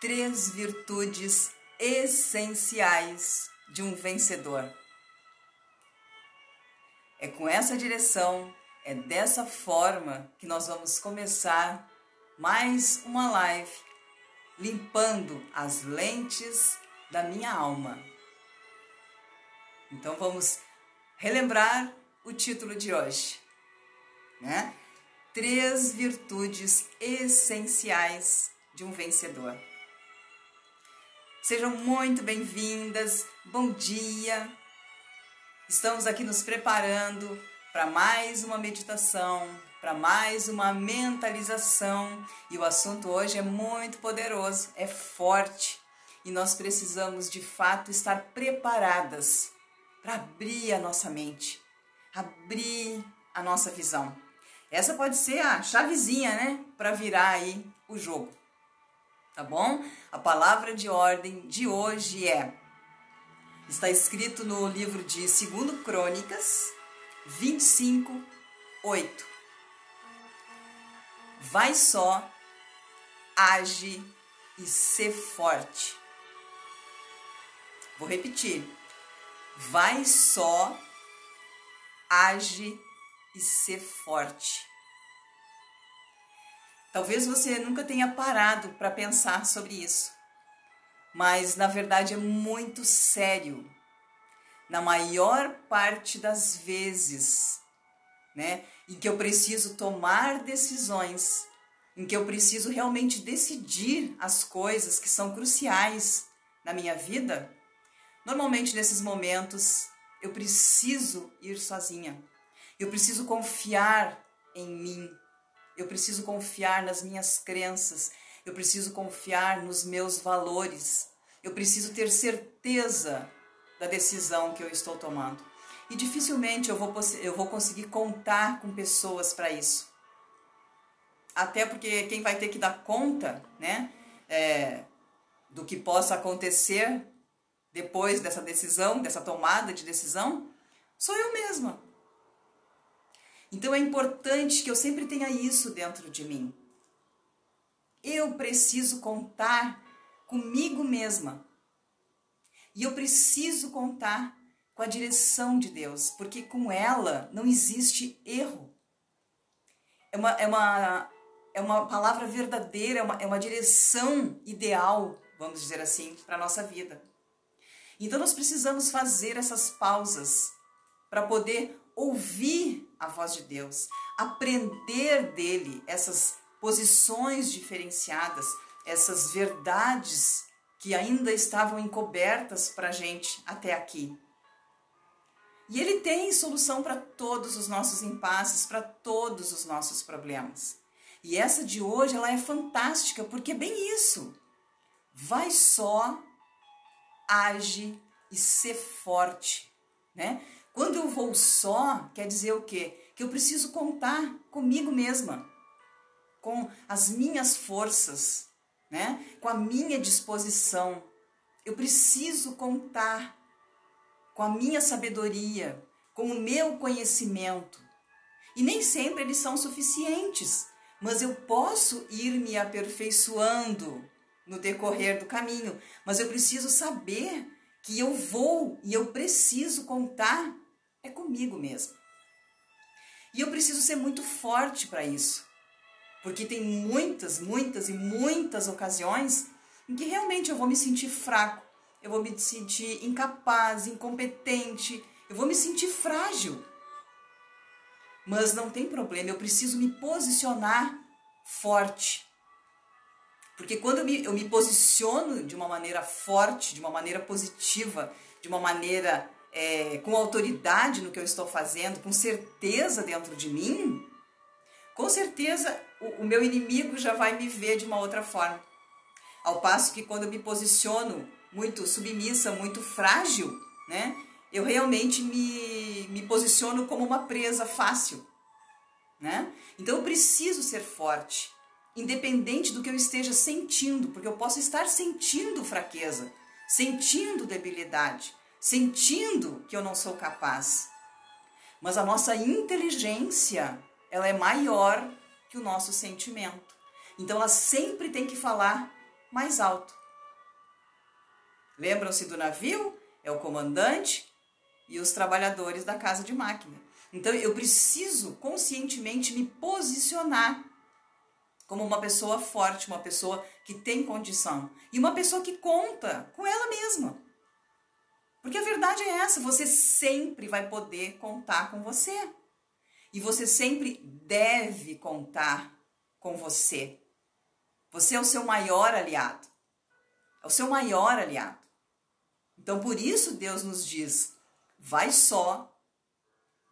três virtudes essenciais de um vencedor. É com essa direção, é dessa forma que nós vamos começar mais uma live limpando as lentes da minha alma. Então vamos relembrar o título de hoje, né? Três virtudes essenciais de um vencedor. Sejam muito bem-vindas, bom dia. Estamos aqui nos preparando para mais uma meditação, para mais uma mentalização e o assunto hoje é muito poderoso, é forte e nós precisamos de fato estar preparadas para abrir a nossa mente, abrir a nossa visão. Essa pode ser a chavezinha, né, para virar aí o jogo tá bom? A palavra de ordem de hoje é está escrito no livro de 2 Crônicas 25 8. Vai só, age e ser forte. Vou repetir. Vai só, age e ser forte. Talvez você nunca tenha parado para pensar sobre isso, mas na verdade é muito sério. Na maior parte das vezes, né, em que eu preciso tomar decisões, em que eu preciso realmente decidir as coisas que são cruciais na minha vida, normalmente nesses momentos eu preciso ir sozinha. Eu preciso confiar em mim eu preciso confiar nas minhas crenças. Eu preciso confiar nos meus valores. Eu preciso ter certeza da decisão que eu estou tomando. E dificilmente eu vou, eu vou conseguir contar com pessoas para isso. Até porque quem vai ter que dar conta, né, é, do que possa acontecer depois dessa decisão, dessa tomada de decisão, sou eu mesma. Então é importante que eu sempre tenha isso dentro de mim. Eu preciso contar comigo mesma. E eu preciso contar com a direção de Deus, porque com ela não existe erro. É uma, é uma, é uma palavra verdadeira, é uma, é uma direção ideal, vamos dizer assim, para a nossa vida. Então nós precisamos fazer essas pausas para poder ouvir a voz de Deus, aprender dele essas posições diferenciadas, essas verdades que ainda estavam encobertas para a gente até aqui. E ele tem solução para todos os nossos impasses, para todos os nossos problemas. E essa de hoje ela é fantástica porque é bem isso. Vai só, age e ser forte, né? Quando eu vou só, quer dizer o quê? Que eu preciso contar comigo mesma, com as minhas forças, né? com a minha disposição. Eu preciso contar com a minha sabedoria, com o meu conhecimento. E nem sempre eles são suficientes, mas eu posso ir me aperfeiçoando no decorrer do caminho. Mas eu preciso saber que eu vou e eu preciso contar é comigo mesmo. E eu preciso ser muito forte para isso. Porque tem muitas, muitas e muitas ocasiões em que realmente eu vou me sentir fraco, eu vou me sentir incapaz, incompetente, eu vou me sentir frágil. Mas não tem problema, eu preciso me posicionar forte. Porque quando eu me, eu me posiciono de uma maneira forte, de uma maneira positiva, de uma maneira é, com autoridade no que eu estou fazendo, com certeza dentro de mim, com certeza o, o meu inimigo já vai me ver de uma outra forma. Ao passo que quando eu me posiciono muito submissa, muito frágil, né? Eu realmente me, me posiciono como uma presa fácil, né? Então eu preciso ser forte, independente do que eu esteja sentindo, porque eu posso estar sentindo fraqueza, sentindo debilidade, sentindo que eu não sou capaz. Mas a nossa inteligência, ela é maior que o nosso sentimento. Então ela sempre tem que falar mais alto. Lembram-se do navio? É o comandante e os trabalhadores da casa de máquina. Então eu preciso conscientemente me posicionar como uma pessoa forte, uma pessoa que tem condição e uma pessoa que conta com ela mesma. Porque a verdade é essa, você sempre vai poder contar com você. E você sempre deve contar com você. Você é o seu maior aliado. É o seu maior aliado. Então por isso Deus nos diz: vai só,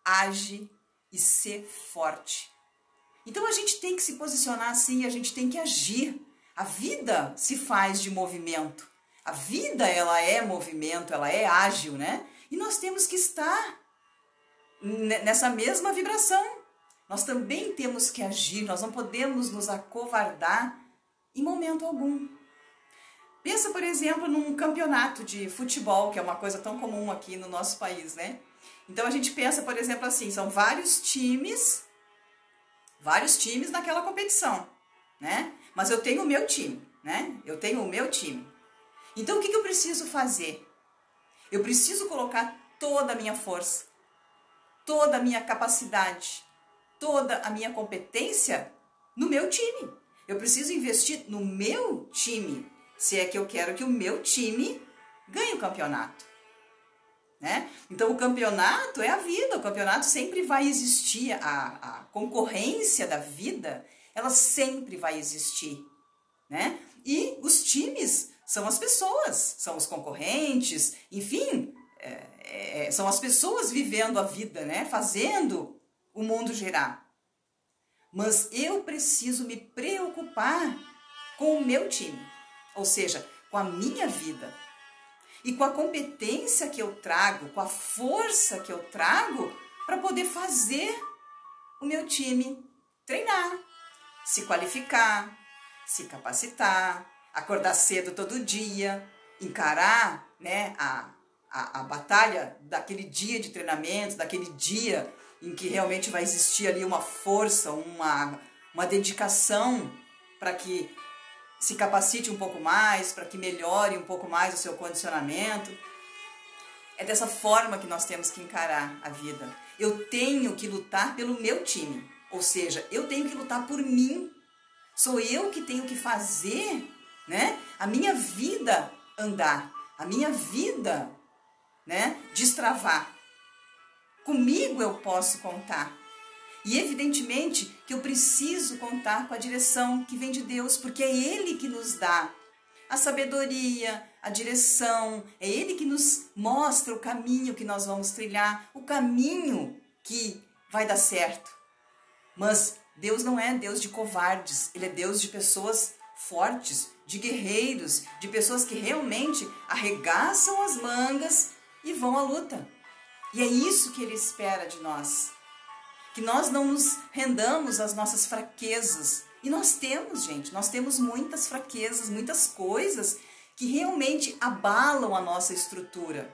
age e ser forte. Então a gente tem que se posicionar assim, a gente tem que agir. A vida se faz de movimento. A vida ela é movimento, ela é ágil, né? E nós temos que estar nessa mesma vibração. Nós também temos que agir, nós não podemos nos acovardar em momento algum. Pensa, por exemplo, num campeonato de futebol, que é uma coisa tão comum aqui no nosso país, né? Então a gente pensa, por exemplo, assim, são vários times vários times naquela competição, né? Mas eu tenho o meu time, né? Eu tenho o meu time. Então o que, que eu preciso fazer? Eu preciso colocar toda a minha força, toda a minha capacidade, toda a minha competência no meu time. Eu preciso investir no meu time, se é que eu quero que o meu time ganhe o campeonato. Né? Então o campeonato é a vida, o campeonato sempre vai existir, a, a concorrência da vida, ela sempre vai existir. Né? E os times são as pessoas, são os concorrentes, enfim, é, é, são as pessoas vivendo a vida, né? fazendo o mundo girar. Mas eu preciso me preocupar com o meu time, ou seja, com a minha vida e com a competência que eu trago, com a força que eu trago para poder fazer o meu time treinar, se qualificar, se capacitar, acordar cedo todo dia, encarar né, a, a, a batalha daquele dia de treinamento, daquele dia em que realmente vai existir ali uma força, uma, uma dedicação para que se capacite um pouco mais, para que melhore um pouco mais o seu condicionamento. É dessa forma que nós temos que encarar a vida. Eu tenho que lutar pelo meu time, ou seja, eu tenho que lutar por mim. Sou eu que tenho que fazer, né, a minha vida andar, a minha vida, né, destravar. Comigo eu posso contar. E evidentemente que eu preciso contar com a direção que vem de Deus, porque é Ele que nos dá a sabedoria, a direção, é Ele que nos mostra o caminho que nós vamos trilhar, o caminho que vai dar certo. Mas Deus não é Deus de covardes, Ele é Deus de pessoas fortes, de guerreiros, de pessoas que realmente arregaçam as mangas e vão à luta. E é isso que Ele espera de nós que nós não nos rendamos às nossas fraquezas. E nós temos, gente, nós temos muitas fraquezas, muitas coisas que realmente abalam a nossa estrutura.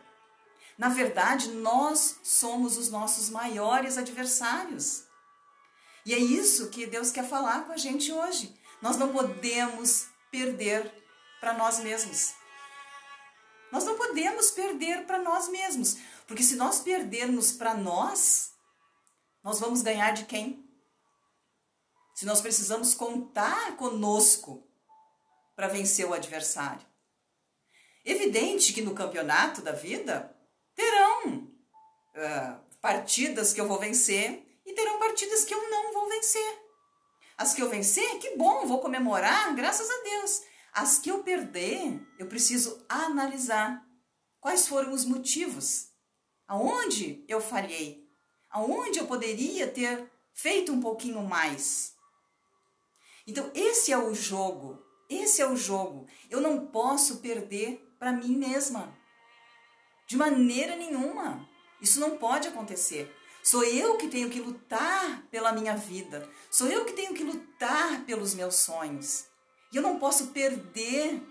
Na verdade, nós somos os nossos maiores adversários. E é isso que Deus quer falar com a gente hoje. Nós não podemos perder para nós mesmos. Nós não podemos perder para nós mesmos, porque se nós perdermos para nós, nós vamos ganhar de quem? Se nós precisamos contar conosco para vencer o adversário. Evidente que no campeonato da vida terão uh, partidas que eu vou vencer e terão partidas que eu não vou vencer. As que eu vencer, que bom, vou comemorar, graças a Deus. As que eu perder, eu preciso analisar quais foram os motivos, aonde eu falhei, aonde eu poderia ter feito um pouquinho mais. Então, esse é o jogo. Esse é o jogo. Eu não posso perder para mim mesma. De maneira nenhuma. Isso não pode acontecer. Sou eu que tenho que lutar pela minha vida. Sou eu que tenho que lutar pelos meus sonhos. E eu não posso perder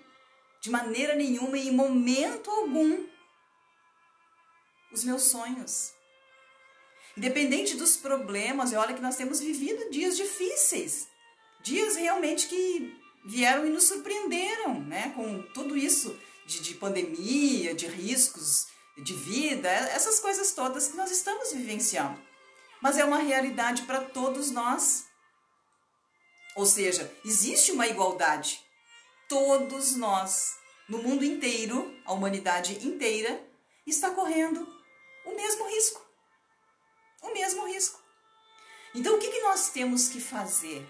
de maneira nenhuma e em momento algum os meus sonhos. Independente dos problemas, e olha que nós temos vivido dias difíceis, dias realmente que vieram e nos surpreenderam, né? Com tudo isso de, de pandemia, de riscos de vida, essas coisas todas que nós estamos vivenciando. Mas é uma realidade para todos nós. Ou seja, existe uma igualdade. Todos nós, no mundo inteiro, a humanidade inteira, está correndo o mesmo risco. O mesmo risco. Então, o que, que nós temos que fazer?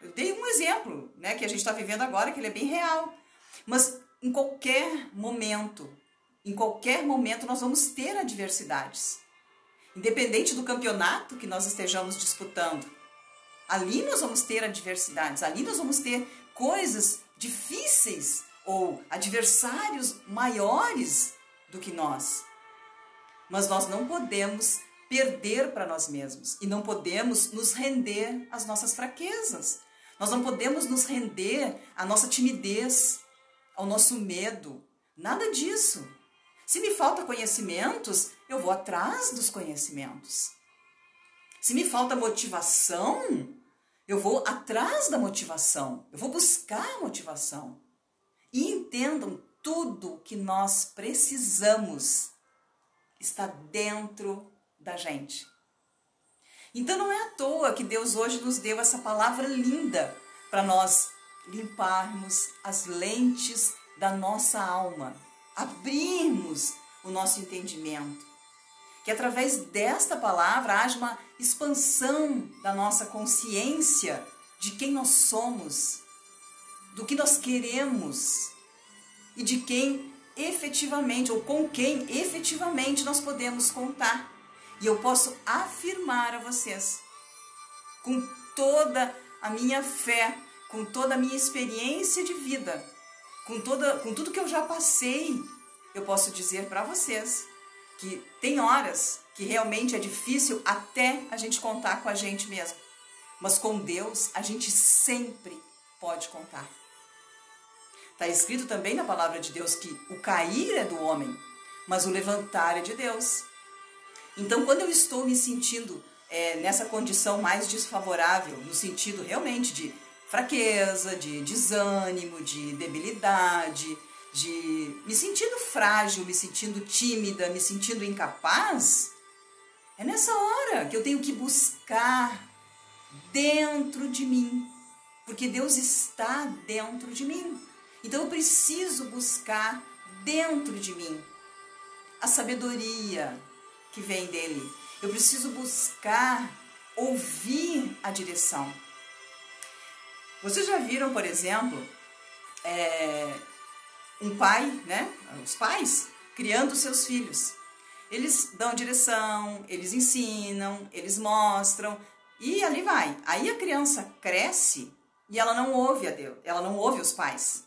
Eu dei um exemplo, né, que a gente está vivendo agora, que ele é bem real. Mas em qualquer momento, em qualquer momento, nós vamos ter adversidades. Independente do campeonato que nós estejamos disputando, ali nós vamos ter adversidades, ali nós vamos ter coisas difíceis ou adversários maiores do que nós. Mas nós não podemos perder para nós mesmos e não podemos nos render às nossas fraquezas. Nós não podemos nos render à nossa timidez, ao nosso medo. Nada disso. Se me falta conhecimentos, eu vou atrás dos conhecimentos. Se me falta motivação, eu vou atrás da motivação. Eu vou buscar a motivação. E entendam tudo que nós precisamos está dentro da gente. Então não é à toa que Deus hoje nos deu essa palavra linda para nós limparmos as lentes da nossa alma, abrirmos o nosso entendimento. Que através desta palavra haja uma expansão da nossa consciência de quem nós somos, do que nós queremos e de quem efetivamente, ou com quem efetivamente nós podemos contar. E eu posso afirmar a vocês, com toda a minha fé, com toda a minha experiência de vida, com, toda, com tudo que eu já passei, eu posso dizer para vocês que tem horas que realmente é difícil até a gente contar com a gente mesmo. Mas com Deus a gente sempre pode contar. Está escrito também na palavra de Deus que o cair é do homem, mas o levantar é de Deus. Então, quando eu estou me sentindo é, nessa condição mais desfavorável, no sentido realmente de fraqueza, de desânimo, de debilidade, de me sentindo frágil, me sentindo tímida, me sentindo incapaz, é nessa hora que eu tenho que buscar dentro de mim, porque Deus está dentro de mim. Então eu preciso buscar dentro de mim a sabedoria que vem dele. Eu preciso buscar ouvir a direção. Vocês já viram, por exemplo, é, um pai, né? Os pais criando seus filhos. Eles dão direção, eles ensinam, eles mostram e ali vai. Aí a criança cresce e ela não ouve a Deus, ela não ouve os pais.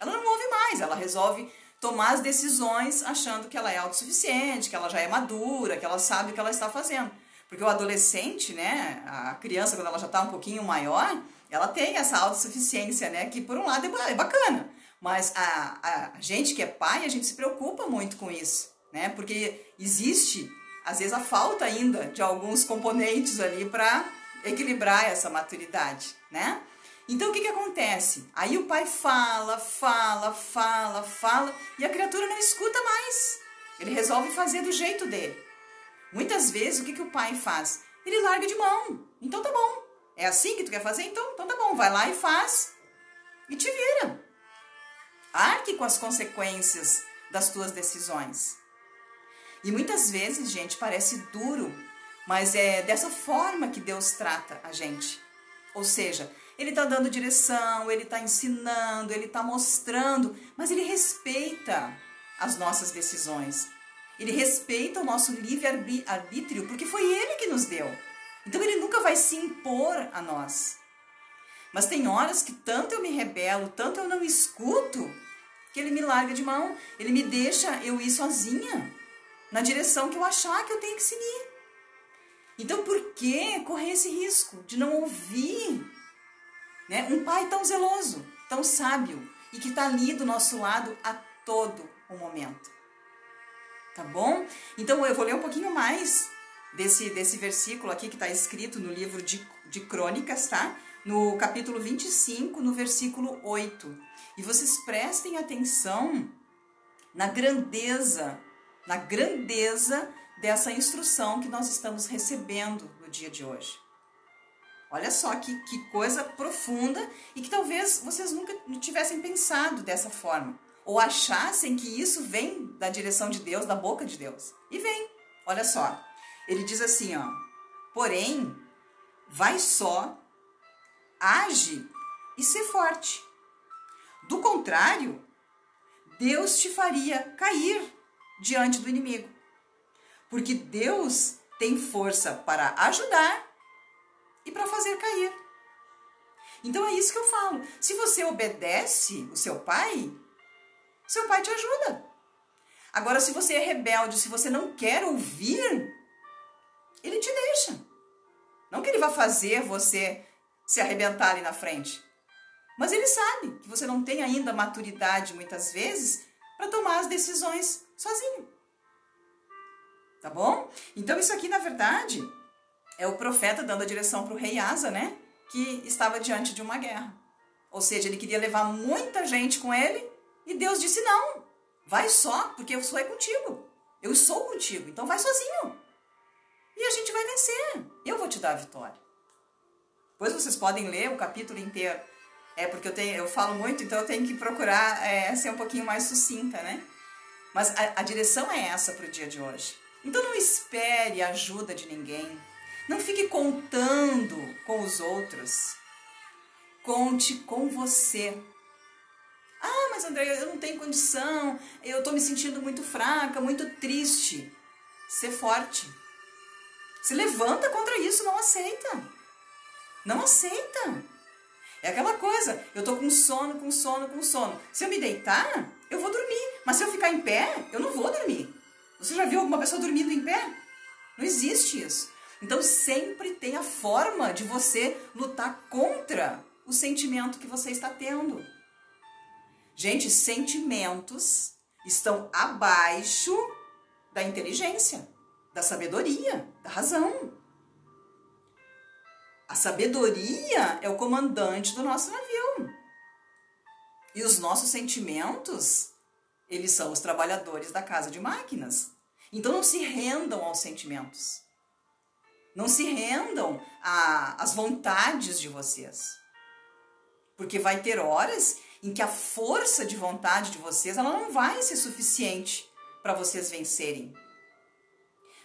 Ela não ouve mais, ela resolve tomar as decisões achando que ela é autossuficiente, que ela já é madura, que ela sabe o que ela está fazendo. Porque o adolescente, né, a criança, quando ela já está um pouquinho maior, ela tem essa autossuficiência, né, que por um lado é, é bacana. Mas a, a gente que é pai, a gente se preocupa muito com isso, né, porque existe, às vezes, a falta ainda de alguns componentes ali para equilibrar essa maturidade, né? Então o que, que acontece? Aí o pai fala, fala, fala, fala e a criatura não escuta mais. Ele resolve fazer do jeito dele. Muitas vezes o que, que o pai faz? Ele larga de mão. Então tá bom. É assim que tu quer fazer? Então, então tá bom. Vai lá e faz. E te vira. Arque com as consequências das tuas decisões. E muitas vezes, gente, parece duro, mas é dessa forma que Deus trata a gente. Ou seja, ele está dando direção, ele está ensinando, ele está mostrando, mas ele respeita as nossas decisões. Ele respeita o nosso livre-arbítrio, porque foi ele que nos deu. Então ele nunca vai se impor a nós. Mas tem horas que tanto eu me rebelo, tanto eu não escuto, que ele me larga de mão, ele me deixa eu ir sozinha na direção que eu achar que eu tenho que seguir. Então por que correr esse risco de não ouvir né? Um pai tão zeloso, tão sábio e que está ali do nosso lado a todo o momento. Tá bom? Então eu vou ler um pouquinho mais desse, desse versículo aqui que está escrito no livro de, de Crônicas, tá? no capítulo 25, no versículo 8. E vocês prestem atenção na grandeza, na grandeza dessa instrução que nós estamos recebendo no dia de hoje. Olha só que, que coisa profunda e que talvez vocês nunca tivessem pensado dessa forma. Ou achassem que isso vem da direção de Deus, da boca de Deus. E vem. Olha só. Ele diz assim, ó. Porém, vai só, age e ser forte. Do contrário, Deus te faria cair diante do inimigo. Porque Deus tem força para ajudar e para fazer cair. Então é isso que eu falo. Se você obedece o seu pai, seu pai te ajuda. Agora, se você é rebelde, se você não quer ouvir, ele te deixa. Não que ele vá fazer você se arrebentar ali na frente. Mas ele sabe que você não tem ainda maturidade, muitas vezes, para tomar as decisões sozinho. Tá bom? Então, isso aqui, na verdade, é o profeta dando a direção para o rei Asa, né? Que estava diante de uma guerra. Ou seja, ele queria levar muita gente com ele e Deus disse: Não, vai só, porque eu sou aí contigo. Eu sou contigo, então vai sozinho. E a gente vai vencer. Eu vou te dar a vitória. Depois vocês podem ler o capítulo inteiro. É porque eu, tenho, eu falo muito, então eu tenho que procurar é, ser um pouquinho mais sucinta, né? Mas a, a direção é essa para o dia de hoje. Então não espere ajuda de ninguém. Não fique contando com os outros. Conte com você. Ah, mas André, eu não tenho condição, eu estou me sentindo muito fraca, muito triste. Ser forte. Se levanta contra isso, não aceita. Não aceita. É aquela coisa, eu tô com sono, com sono, com sono. Se eu me deitar, eu vou dormir. Mas se eu ficar em pé, eu não vou dormir. Você já viu alguma pessoa dormindo em pé? Não existe isso. Então sempre tem a forma de você lutar contra o sentimento que você está tendo. Gente, sentimentos estão abaixo da inteligência, da sabedoria, da razão. A sabedoria é o comandante do nosso navio. E os nossos sentimentos, eles são os trabalhadores da casa de máquinas. Então não se rendam aos sentimentos. Não se rendam às vontades de vocês. Porque vai ter horas em que a força de vontade de vocês ela não vai ser suficiente para vocês vencerem.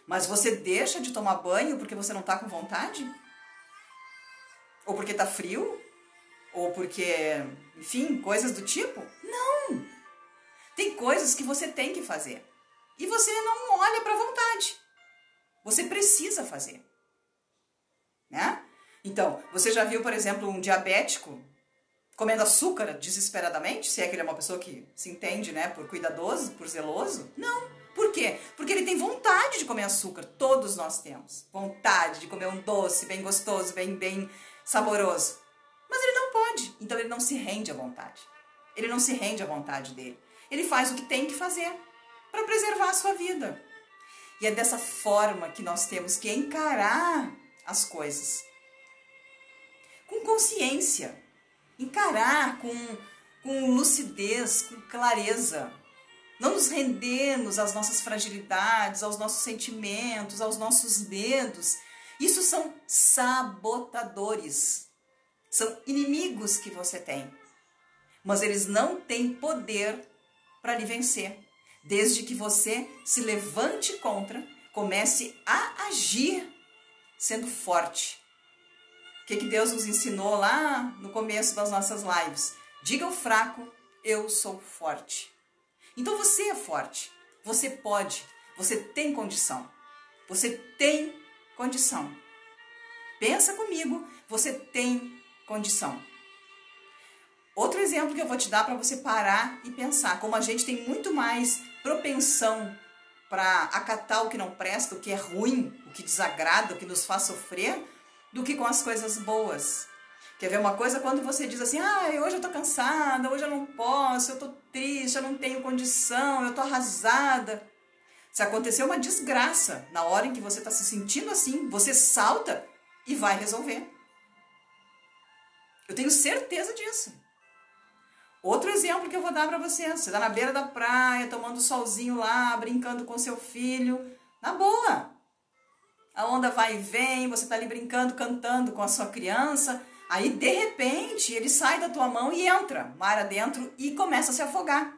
Mas você deixa de tomar banho porque você não está com vontade? Ou porque está frio? Ou porque, enfim, coisas do tipo? Não! Tem coisas que você tem que fazer. E você não olha para vontade. Você precisa fazer né? Então, você já viu, por exemplo, um diabético comendo açúcar desesperadamente? Se é que ele é uma pessoa que se entende, né, por cuidadoso, por zeloso? Não. Por quê? Porque ele tem vontade de comer açúcar. Todos nós temos vontade de comer um doce bem gostoso, bem, bem saboroso. Mas ele não pode. Então ele não se rende à vontade. Ele não se rende à vontade dele. Ele faz o que tem que fazer para preservar a sua vida. E é dessa forma que nós temos que encarar as coisas. Com consciência, encarar com, com lucidez, com clareza. Não nos rendermos às nossas fragilidades, aos nossos sentimentos, aos nossos medos. Isso são sabotadores. São inimigos que você tem. Mas eles não têm poder para lhe vencer. Desde que você se levante contra, comece a agir sendo forte. O que, que Deus nos ensinou lá no começo das nossas lives? Diga ao fraco, eu sou forte. Então você é forte, você pode, você tem condição. Você tem condição. Pensa comigo, você tem condição. Outro exemplo que eu vou te dar para você parar e pensar, como a gente tem muito mais propensão para acatar o que não presta, o que é ruim, o que desagrada, o que nos faz sofrer, do que com as coisas boas. Quer ver uma coisa? Quando você diz assim, ah, hoje eu tô cansada, hoje eu não posso, eu tô triste, eu não tenho condição, eu tô arrasada. Se acontecer uma desgraça na hora em que você está se sentindo assim, você salta e vai resolver. Eu tenho certeza disso. Outro exemplo que eu vou dar para você: você está na beira da praia, tomando solzinho lá, brincando com seu filho, na boa. A onda vai e vem, você está ali brincando, cantando com a sua criança. Aí, de repente, ele sai da tua mão e entra mar adentro e começa a se afogar. O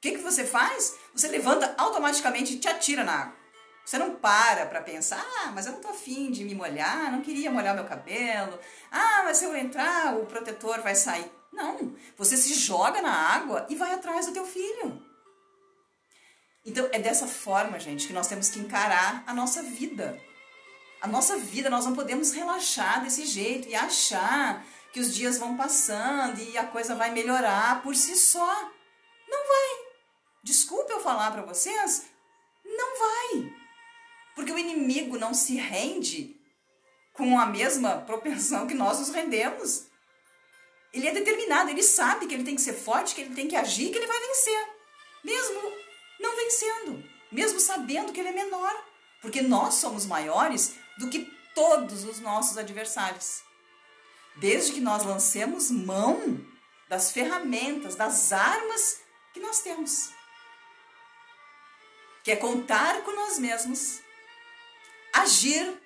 que, que você faz? Você levanta automaticamente e te atira na água. Você não para para pensar, ah, mas eu não tô afim de me molhar, não queria molhar meu cabelo. Ah, mas se eu entrar, o protetor vai sair. Não, você se joga na água e vai atrás do teu filho. Então é dessa forma, gente, que nós temos que encarar a nossa vida. A nossa vida, nós não podemos relaxar desse jeito e achar que os dias vão passando e a coisa vai melhorar por si só. Não vai. Desculpe eu falar para vocês, não vai. Porque o inimigo não se rende com a mesma propensão que nós nos rendemos. Ele é determinado, ele sabe que ele tem que ser forte, que ele tem que agir, que ele vai vencer. Mesmo não vencendo, mesmo sabendo que ele é menor. Porque nós somos maiores do que todos os nossos adversários. Desde que nós lancemos mão das ferramentas, das armas que nós temos. Que é contar com nós mesmos, agir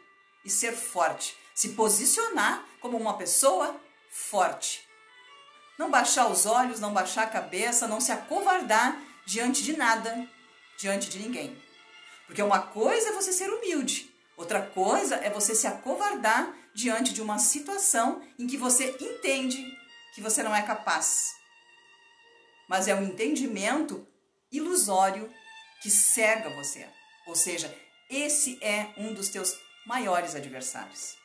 e ser forte, se posicionar como uma pessoa forte. Não baixar os olhos, não baixar a cabeça, não se acovardar diante de nada, diante de ninguém. Porque uma coisa é você ser humilde, outra coisa é você se acovardar diante de uma situação em que você entende que você não é capaz. Mas é um entendimento ilusório que cega você. Ou seja, esse é um dos teus maiores adversários.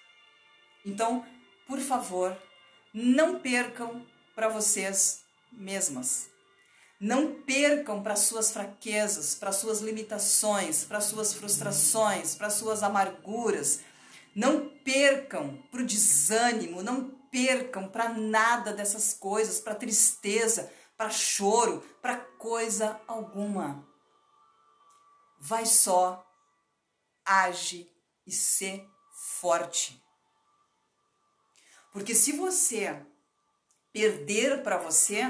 Então, por favor, não percam para vocês mesmas. Não percam para suas fraquezas, para suas limitações, para suas frustrações, para suas amarguras. Não percam para o desânimo, não percam para nada dessas coisas, para tristeza, para choro, para coisa alguma. Vai só, age e ser forte. Porque se você perder para você,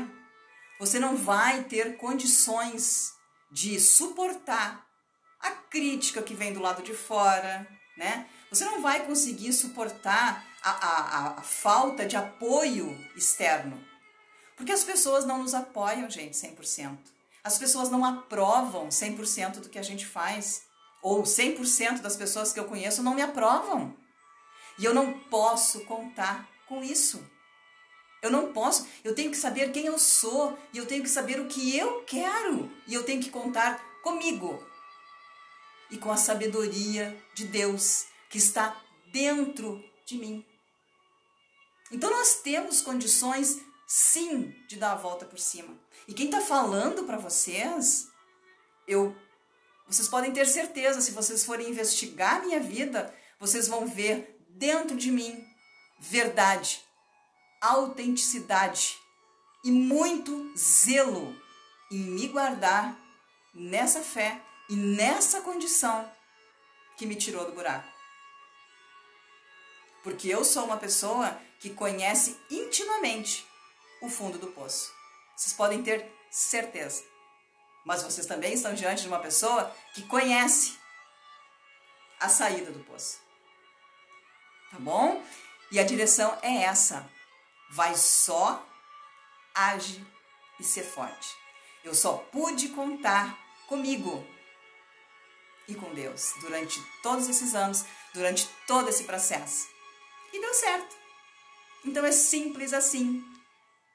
você não vai ter condições de suportar a crítica que vem do lado de fora, né? Você não vai conseguir suportar a, a, a falta de apoio externo. Porque as pessoas não nos apoiam, gente, 100%. As pessoas não aprovam 100% do que a gente faz. Ou 100% das pessoas que eu conheço não me aprovam. E eu não posso contar com isso. Eu não posso, eu tenho que saber quem eu sou, e eu tenho que saber o que eu quero, e eu tenho que contar comigo. E com a sabedoria de Deus que está dentro de mim. Então nós temos condições, sim, de dar a volta por cima. E quem está falando para vocês, eu, vocês podem ter certeza, se vocês forem investigar minha vida, vocês vão ver dentro de mim verdade autenticidade e muito zelo em me guardar nessa fé e nessa condição que me tirou do buraco. Porque eu sou uma pessoa que conhece intimamente o fundo do poço. Vocês podem ter certeza. Mas vocês também estão diante de uma pessoa que conhece a saída do poço. Tá bom? E a direção é essa. Vai só, age e ser forte. Eu só pude contar comigo e com Deus durante todos esses anos, durante todo esse processo. E deu certo. Então é simples assim.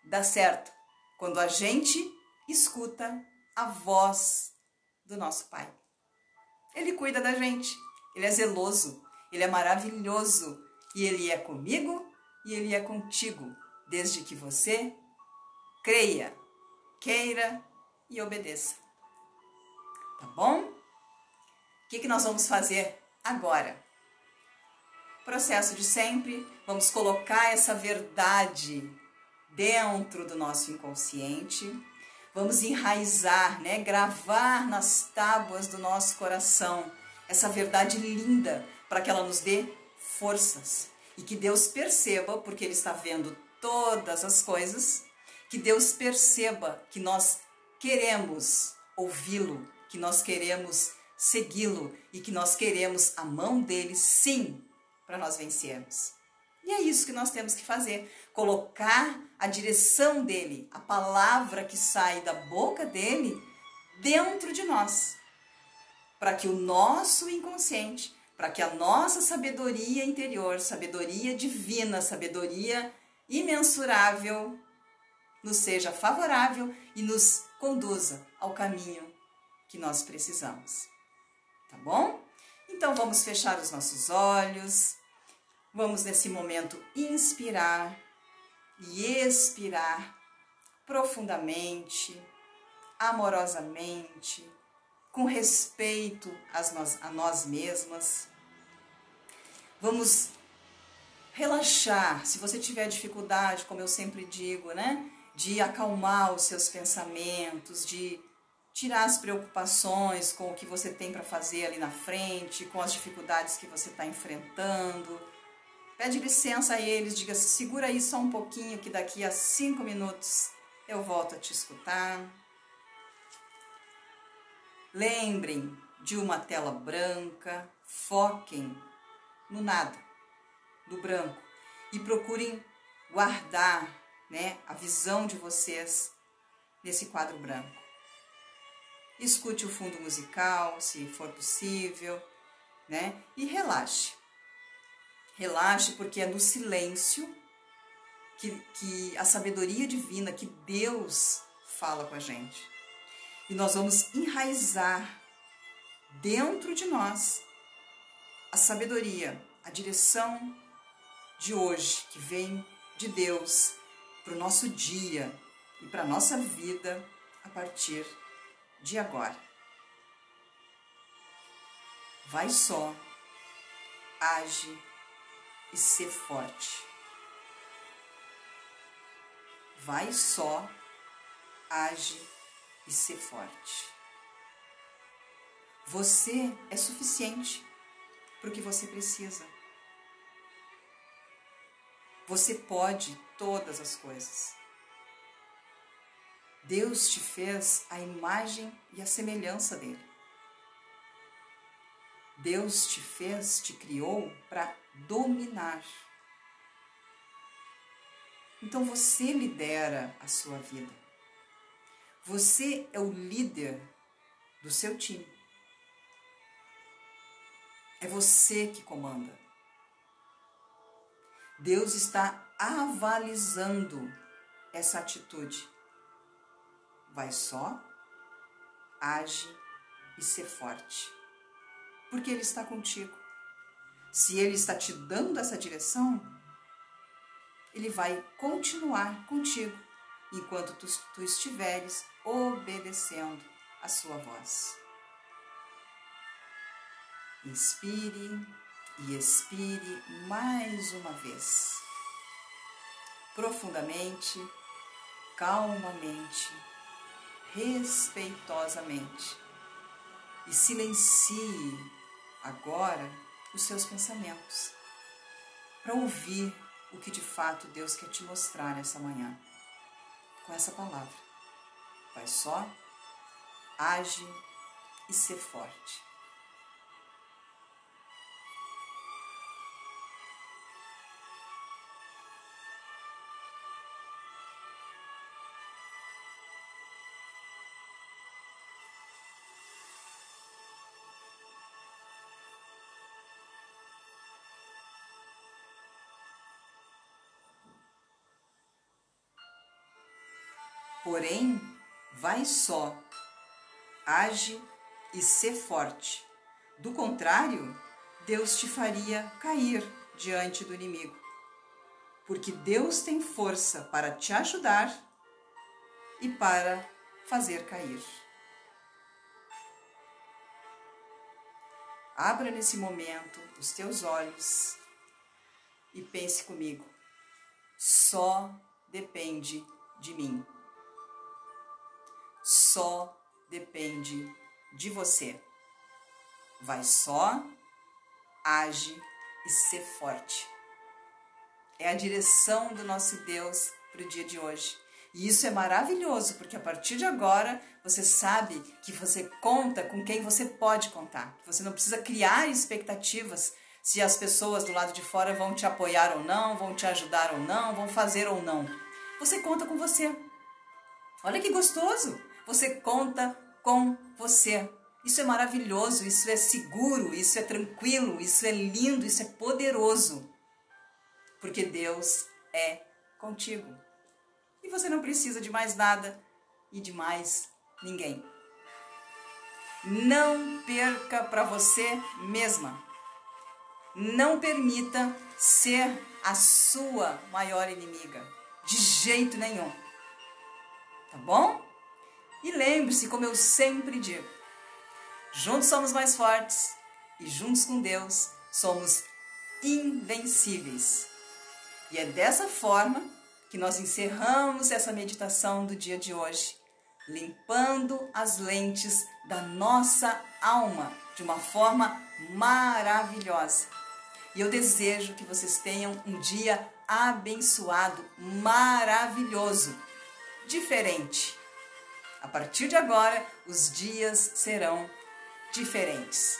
Dá certo quando a gente escuta a voz do nosso Pai. Ele cuida da gente, ele é zeloso, ele é maravilhoso e ele é comigo e ele é contigo desde que você creia, queira e obedeça. Tá bom? O que, que nós vamos fazer agora? Processo de sempre, vamos colocar essa verdade dentro do nosso inconsciente, vamos enraizar, né, gravar nas tábuas do nosso coração essa verdade linda para que ela nos dê forças e que Deus perceba, porque Ele está vendo todas as coisas, que Deus perceba que nós queremos ouvi-lo, que nós queremos segui-lo e que nós queremos a mão dele, sim, para nós vencermos. E é isso que nós temos que fazer: colocar a direção dele, a palavra que sai da boca dele, dentro de nós, para que o nosso inconsciente, para que a nossa sabedoria interior, sabedoria divina, sabedoria imensurável, nos seja favorável e nos conduza ao caminho que nós precisamos. Tá bom? Então vamos fechar os nossos olhos, vamos nesse momento inspirar e expirar profundamente, amorosamente, com respeito nós, a nós mesmas. Vamos relaxar. Se você tiver dificuldade, como eu sempre digo, né? De acalmar os seus pensamentos, de tirar as preocupações com o que você tem para fazer ali na frente, com as dificuldades que você está enfrentando. Pede licença a eles, diga se segura aí só um pouquinho, que daqui a cinco minutos eu volto a te escutar. Lembrem de uma tela branca, foquem no nada, no branco, e procurem guardar né, a visão de vocês nesse quadro branco. Escute o fundo musical, se for possível, né? E relaxe. Relaxe, porque é no silêncio que, que a sabedoria divina, que Deus fala com a gente. E nós vamos enraizar dentro de nós a sabedoria, a direção de hoje, que vem de Deus para o nosso dia e para a nossa vida a partir de agora. Vai só, age e ser forte. Vai só, age e ser forte. Você é suficiente para o que você precisa. Você pode todas as coisas. Deus te fez a imagem e a semelhança dele. Deus te fez, te criou para dominar. Então você lidera a sua vida. Você é o líder do seu time. É você que comanda. Deus está avalizando essa atitude vai só, age e ser forte. Porque Ele está contigo. Se Ele está te dando essa direção, Ele vai continuar contigo enquanto tu, tu estiveres obedecendo a sua voz. Inspire e expire mais uma vez, profundamente, calmamente respeitosamente e silencie agora os seus pensamentos para ouvir o que de fato Deus quer te mostrar nessa manhã com essa palavra. Vai só, age e ser forte. Porém, vai só, age e sê forte. Do contrário, Deus te faria cair diante do inimigo. Porque Deus tem força para te ajudar e para fazer cair. Abra nesse momento os teus olhos e pense comigo. Só depende de mim só depende de você. Vai só, age e ser forte. é a direção do nosso Deus para o dia de hoje. E isso é maravilhoso, porque a partir de agora você sabe que você conta com quem você pode contar. Você não precisa criar expectativas se as pessoas do lado de fora vão te apoiar ou não, vão te ajudar ou não, vão fazer ou não. Você conta com você. Olha que gostoso! Você conta com você. Isso é maravilhoso, isso é seguro, isso é tranquilo, isso é lindo, isso é poderoso. Porque Deus é contigo. E você não precisa de mais nada e de mais ninguém. Não perca para você mesma. Não permita ser a sua maior inimiga. De jeito nenhum. Tá bom? E lembre-se, como eu sempre digo, juntos somos mais fortes e juntos com Deus somos invencíveis. E é dessa forma que nós encerramos essa meditação do dia de hoje, limpando as lentes da nossa alma de uma forma maravilhosa. E eu desejo que vocês tenham um dia abençoado, maravilhoso, diferente. A partir de agora, os dias serão diferentes.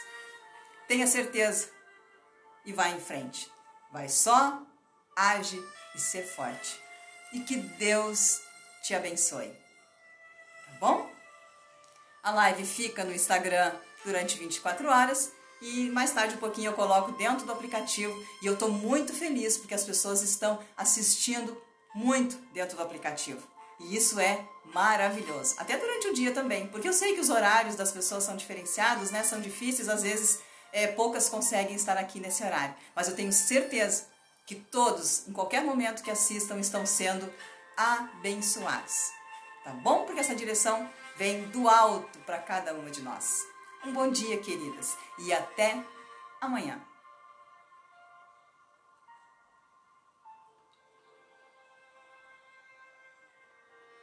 Tenha certeza e vá em frente. Vai só, age e ser forte e que Deus te abençoe. Tá bom? A live fica no Instagram durante 24 horas e mais tarde um pouquinho eu coloco dentro do aplicativo e eu estou muito feliz porque as pessoas estão assistindo muito dentro do aplicativo. E isso é maravilhoso. Até durante o dia também, porque eu sei que os horários das pessoas são diferenciados, né? São difíceis, às vezes é, poucas conseguem estar aqui nesse horário. Mas eu tenho certeza que todos, em qualquer momento que assistam, estão sendo abençoados. Tá bom? Porque essa direção vem do alto para cada uma de nós. Um bom dia, queridas, e até amanhã.